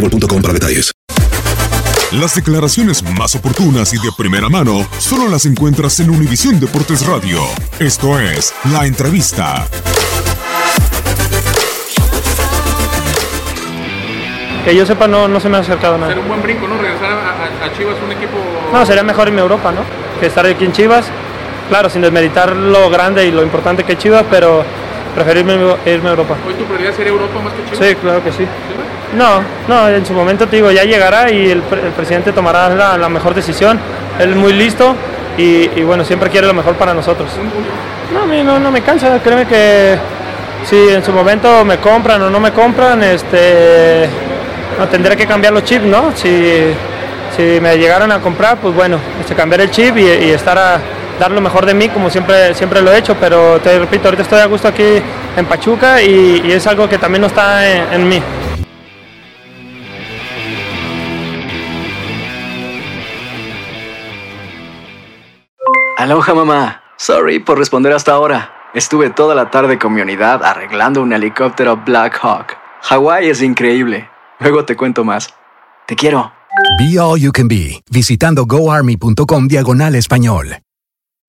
boostmobile.com para detalles. Las declaraciones más oportunas y de primera mano solo las encuentras en Univisión Deportes Radio. Esto es La Entrevista. Que yo sepa, no, no se me ha acercado nada. Sería un buen brinco, ¿no? Regresar a, a- a Chivas, un equipo. No, sería mejor irme a Europa, ¿no? Que estar aquí en Chivas. Claro, sin desmeritar lo grande y lo importante que es Chivas, pero preferirme irme a Europa. Hoy tu prioridad sería Europa más que Chivas. Sí, claro que sí. No, no, en su momento te digo, ya llegará y el, el presidente tomará la, la mejor decisión. Él es muy listo y, y bueno, siempre quiere lo mejor para nosotros. No, a mí no, no me cansa, créeme que si en su momento me compran o no me compran, este, no, tendré que cambiar los chips, ¿no? Si, si me llegaran a comprar, pues bueno, este, cambiar el chip y, y estar a dar lo mejor de mí como siempre, siempre lo he hecho, pero te repito, ahorita estoy a gusto aquí en Pachuca y, y es algo que también no está en- en mí. Aloha mamá. Sorry por responder hasta ahora. Estuve toda la tarde con mi unidad arreglando un helicóptero Black Hawk. Hawái es increíble. Luego te cuento más. Te quiero. Be All You Can Be, visitando goarmy.com diagonal español.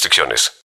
restricciones.